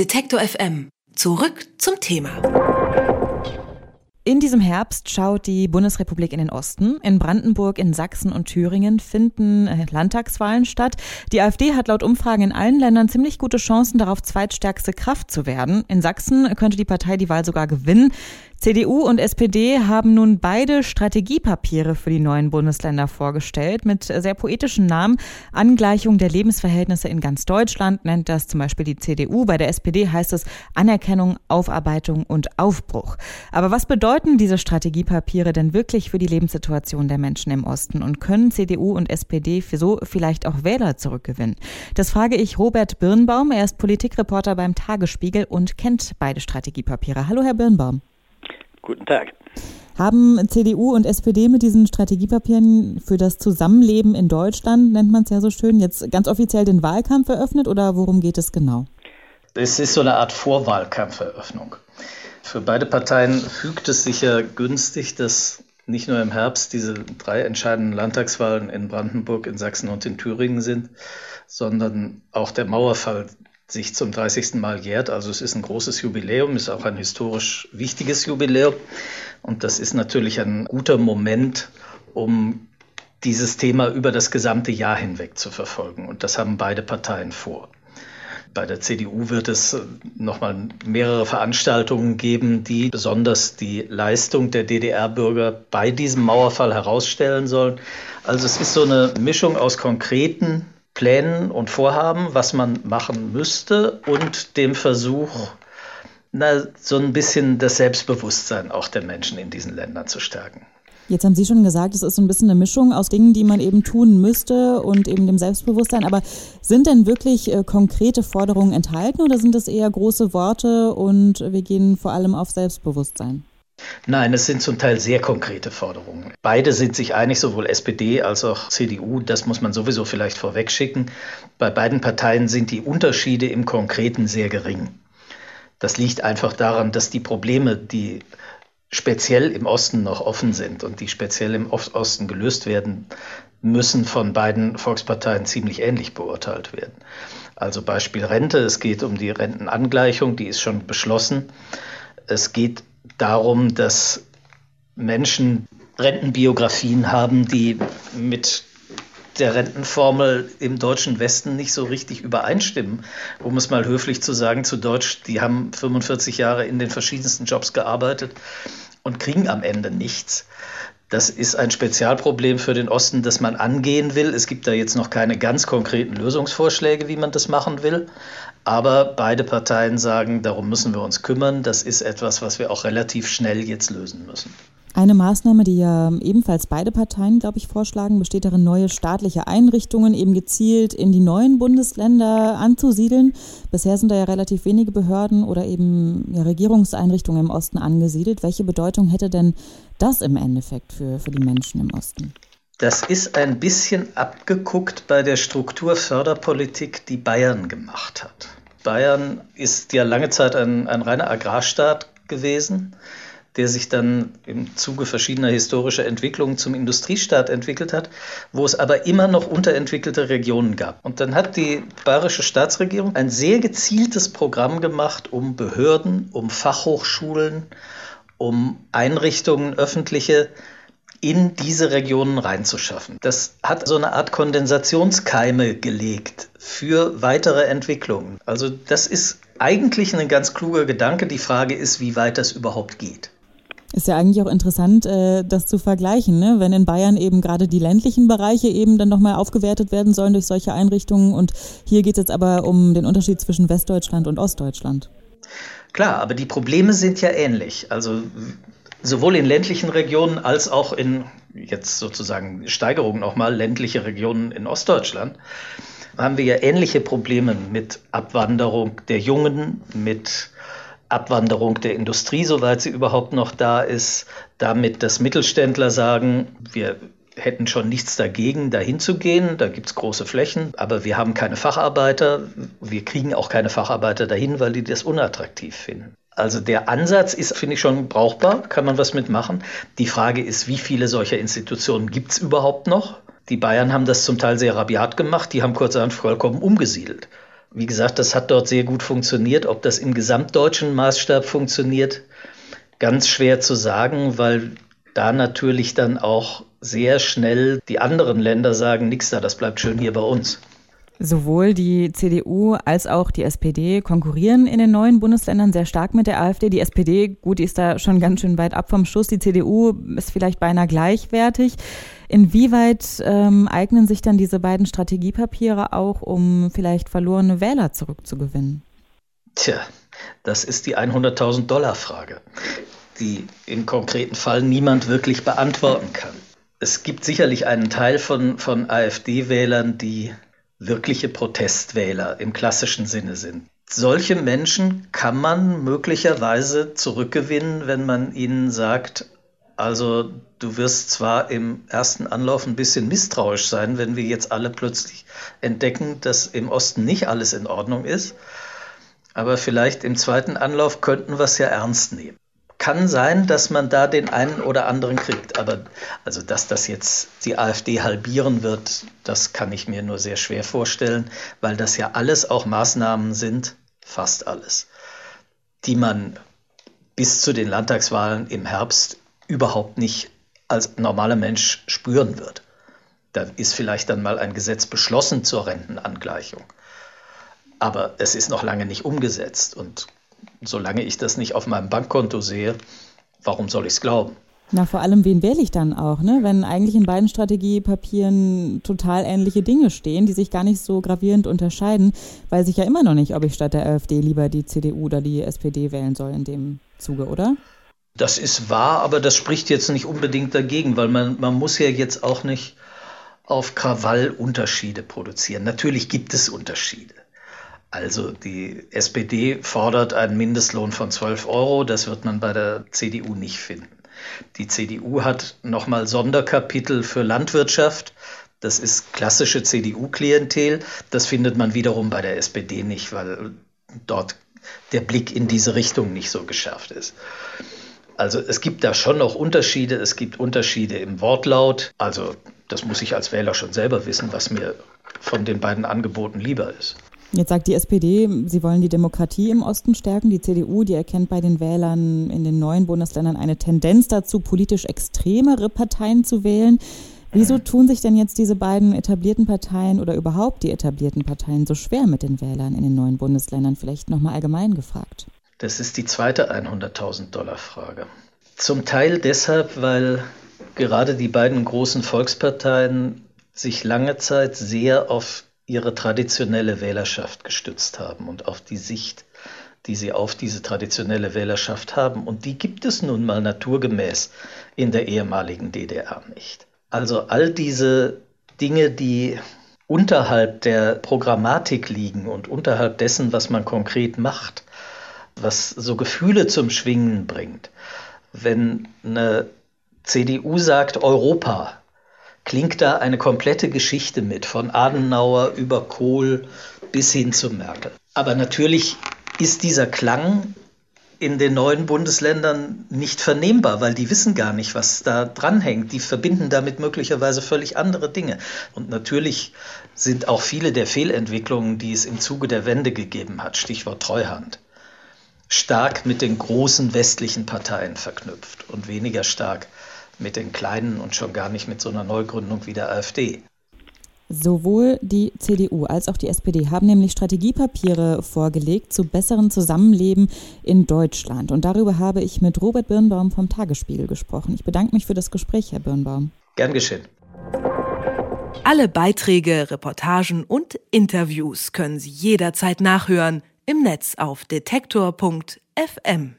Detektor FM. Zurück zum Thema. In diesem Herbst schaut die Bundesrepublik in den Osten. In Brandenburg, in Sachsen und Thüringen finden äh, Landtagswahlen statt. Die AfD hat laut Umfragen in allen Ländern ziemlich gute Chancen darauf, zweitstärkste Kraft zu werden. In Sachsen könnte die Partei die Wahl sogar gewinnen. CDU und SPD haben nun beide Strategiepapiere für die neuen Bundesländer vorgestellt mit sehr poetischen Namen. Angleichung der Lebensverhältnisse in ganz Deutschland nennt das zum Beispiel die CDU. Bei der SPD heißt es Anerkennung, Aufarbeitung und Aufbruch. Aber was bedeuten diese Strategiepapiere denn wirklich für die Lebenssituation der Menschen im Osten und können CDU und SPD für so vielleicht auch Wähler zurückgewinnen? Das frage ich Robert Birnbaum. Er ist Politikreporter beim Tagesspiegel und kennt beide Strategiepapiere. Hallo, Herr Birnbaum. Guten Tag. Haben CDU und SPD mit diesen Strategiepapieren für das Zusammenleben in Deutschland, nennt man es ja so schön, jetzt ganz offiziell den Wahlkampf eröffnet oder worum geht es genau? Es ist so eine Art Vorwahlkampferöffnung. Für beide Parteien fügt es sich ja günstig, dass nicht nur im Herbst diese drei entscheidenden Landtagswahlen in Brandenburg, in Sachsen und in Thüringen sind, sondern auch der Mauerfall sich zum 30. Mal jährt. Also es ist ein großes Jubiläum, ist auch ein historisch wichtiges Jubiläum. Und das ist natürlich ein guter Moment, um dieses Thema über das gesamte Jahr hinweg zu verfolgen. Und das haben beide Parteien vor. Bei der CDU wird es nochmal mehrere Veranstaltungen geben, die besonders die Leistung der DDR-Bürger bei diesem Mauerfall herausstellen sollen. Also es ist so eine Mischung aus konkreten Plänen und Vorhaben, was man machen müsste und dem Versuch, na, so ein bisschen das Selbstbewusstsein auch der Menschen in diesen Ländern zu stärken. Jetzt haben Sie schon gesagt, es ist so ein bisschen eine Mischung aus Dingen, die man eben tun müsste und eben dem Selbstbewusstsein. Aber sind denn wirklich äh, konkrete Forderungen enthalten oder sind das eher große Worte und wir gehen vor allem auf Selbstbewusstsein? Nein, es sind zum Teil sehr konkrete Forderungen. Beide sind sich einig, sowohl SPD als auch CDU. Das muss man sowieso vielleicht vorwegschicken. Bei beiden Parteien sind die Unterschiede im Konkreten sehr gering. Das liegt einfach daran, dass die Probleme, die speziell im Osten noch offen sind und die speziell im Osten gelöst werden müssen, von beiden Volksparteien ziemlich ähnlich beurteilt werden. Also Beispiel Rente, es geht um die Rentenangleichung, die ist schon beschlossen. Es geht darum, dass Menschen Rentenbiografien haben, die mit der Rentenformel im deutschen Westen nicht so richtig übereinstimmen. Um es mal höflich zu sagen, zu Deutsch, die haben 45 Jahre in den verschiedensten Jobs gearbeitet und kriegen am Ende nichts. Das ist ein Spezialproblem für den Osten, das man angehen will. Es gibt da jetzt noch keine ganz konkreten Lösungsvorschläge, wie man das machen will. Aber beide Parteien sagen, darum müssen wir uns kümmern. Das ist etwas, was wir auch relativ schnell jetzt lösen müssen. Eine Maßnahme, die ja ebenfalls beide Parteien, glaube ich, vorschlagen, besteht darin, neue staatliche Einrichtungen eben gezielt in die neuen Bundesländer anzusiedeln. Bisher sind da ja relativ wenige Behörden oder eben ja, Regierungseinrichtungen im Osten angesiedelt. Welche Bedeutung hätte denn das im Endeffekt für, für die Menschen im Osten? Das ist ein bisschen abgeguckt bei der Strukturförderpolitik, die Bayern gemacht hat. Bayern ist ja lange Zeit ein, ein reiner Agrarstaat gewesen der sich dann im Zuge verschiedener historischer Entwicklungen zum Industriestaat entwickelt hat, wo es aber immer noch unterentwickelte Regionen gab. Und dann hat die bayerische Staatsregierung ein sehr gezieltes Programm gemacht, um Behörden, um Fachhochschulen, um Einrichtungen öffentliche in diese Regionen reinzuschaffen. Das hat so eine Art Kondensationskeime gelegt für weitere Entwicklungen. Also das ist eigentlich ein ganz kluger Gedanke. Die Frage ist, wie weit das überhaupt geht. Ist ja eigentlich auch interessant, äh, das zu vergleichen, ne? wenn in Bayern eben gerade die ländlichen Bereiche eben dann nochmal aufgewertet werden sollen durch solche Einrichtungen. Und hier geht es jetzt aber um den Unterschied zwischen Westdeutschland und Ostdeutschland. Klar, aber die Probleme sind ja ähnlich. Also sowohl in ländlichen Regionen als auch in jetzt sozusagen Steigerung nochmal ländliche Regionen in Ostdeutschland haben wir ja ähnliche Probleme mit Abwanderung der Jungen, mit Abwanderung der Industrie, soweit sie überhaupt noch da ist, damit, dass Mittelständler sagen, wir hätten schon nichts dagegen, dahin zu gehen. Da gibt es große Flächen, aber wir haben keine Facharbeiter. Wir kriegen auch keine Facharbeiter dahin, weil die das unattraktiv finden. Also der Ansatz ist, finde ich, schon brauchbar, kann man was mitmachen. Die Frage ist, wie viele solcher Institutionen gibt es überhaupt noch? Die Bayern haben das zum Teil sehr rabiat gemacht, die haben kurzerhand vollkommen umgesiedelt Wie gesagt, das hat dort sehr gut funktioniert. Ob das im gesamtdeutschen Maßstab funktioniert, ganz schwer zu sagen, weil da natürlich dann auch sehr schnell die anderen Länder sagen, nix da, das bleibt schön hier bei uns. Sowohl die CDU als auch die SPD konkurrieren in den neuen Bundesländern sehr stark mit der AfD. Die SPD, gut, die ist da schon ganz schön weit ab vom Schuss. Die CDU ist vielleicht beinahe gleichwertig. Inwieweit ähm, eignen sich dann diese beiden Strategiepapiere auch, um vielleicht verlorene Wähler zurückzugewinnen? Tja, das ist die 100.000 Dollar Frage, die im konkreten Fall niemand wirklich beantworten kann. Es gibt sicherlich einen Teil von, von AfD-Wählern, die wirkliche Protestwähler im klassischen Sinne sind. Solche Menschen kann man möglicherweise zurückgewinnen, wenn man ihnen sagt, also du wirst zwar im ersten Anlauf ein bisschen misstrauisch sein, wenn wir jetzt alle plötzlich entdecken, dass im Osten nicht alles in Ordnung ist, aber vielleicht im zweiten Anlauf könnten wir es ja ernst nehmen kann sein, dass man da den einen oder anderen kriegt. Aber also, dass das jetzt die AfD halbieren wird, das kann ich mir nur sehr schwer vorstellen, weil das ja alles auch Maßnahmen sind, fast alles, die man bis zu den Landtagswahlen im Herbst überhaupt nicht als normaler Mensch spüren wird. Da ist vielleicht dann mal ein Gesetz beschlossen zur Rentenangleichung. Aber es ist noch lange nicht umgesetzt. Und solange ich das nicht auf meinem Bankkonto sehe, warum soll ich es glauben? Na, vor allem, wen wähle ich dann auch, ne? Wenn eigentlich in beiden Strategiepapieren total ähnliche Dinge stehen, die sich gar nicht so gravierend unterscheiden, weiß ich ja immer noch nicht, ob ich statt der AfD lieber die CDU oder die SPD wählen soll in dem Zuge, oder? Das ist wahr, aber das spricht jetzt nicht unbedingt dagegen, weil man, man muss ja jetzt auch nicht auf Krawall Unterschiede produzieren. Natürlich gibt es Unterschiede. Also die SPD fordert einen Mindestlohn von 12 Euro. Das wird man bei der CDU nicht finden. Die CDU hat nochmal Sonderkapitel für Landwirtschaft. Das ist klassische CDU-Klientel. Das findet man wiederum bei der SPD nicht, weil dort der Blick in diese Richtung nicht so geschärft ist. Also es gibt da schon noch Unterschiede. Es gibt Unterschiede im Wortlaut. Also das muss ich als Wähler schon selber wissen, was mir von den beiden Angeboten lieber ist. Jetzt sagt die SPD, sie wollen die Demokratie im Osten stärken. Die CDU, die erkennt bei den Wählern in den neuen Bundesländern eine Tendenz dazu, politisch extremere Parteien zu wählen. Wieso tun sich denn jetzt diese beiden etablierten Parteien oder überhaupt die etablierten Parteien so schwer mit den Wählern in den neuen Bundesländern? Vielleicht nochmal allgemein gefragt. Das ist die zweite 100.000 Dollar Frage. Zum Teil deshalb, weil gerade die beiden großen Volksparteien sich lange Zeit sehr auf ihre traditionelle Wählerschaft gestützt haben und auf die Sicht, die sie auf diese traditionelle Wählerschaft haben. Und die gibt es nun mal naturgemäß in der ehemaligen DDR nicht. Also all diese Dinge, die unterhalb der Programmatik liegen und unterhalb dessen, was man konkret macht, was so Gefühle zum Schwingen bringt. Wenn eine CDU sagt Europa, klingt da eine komplette Geschichte mit, von Adenauer über Kohl bis hin zu Merkel. Aber natürlich ist dieser Klang in den neuen Bundesländern nicht vernehmbar, weil die wissen gar nicht, was da dranhängt. Die verbinden damit möglicherweise völlig andere Dinge. Und natürlich sind auch viele der Fehlentwicklungen, die es im Zuge der Wende gegeben hat, Stichwort Treuhand, stark mit den großen westlichen Parteien verknüpft und weniger stark mit den kleinen und schon gar nicht mit so einer Neugründung wie der AfD. Sowohl die CDU als auch die SPD haben nämlich Strategiepapiere vorgelegt zu besseren Zusammenleben in Deutschland. Und darüber habe ich mit Robert Birnbaum vom Tagesspiegel gesprochen. Ich bedanke mich für das Gespräch, Herr Birnbaum. Gern geschehen. Alle Beiträge, Reportagen und Interviews können Sie jederzeit nachhören im Netz auf detektor.fm.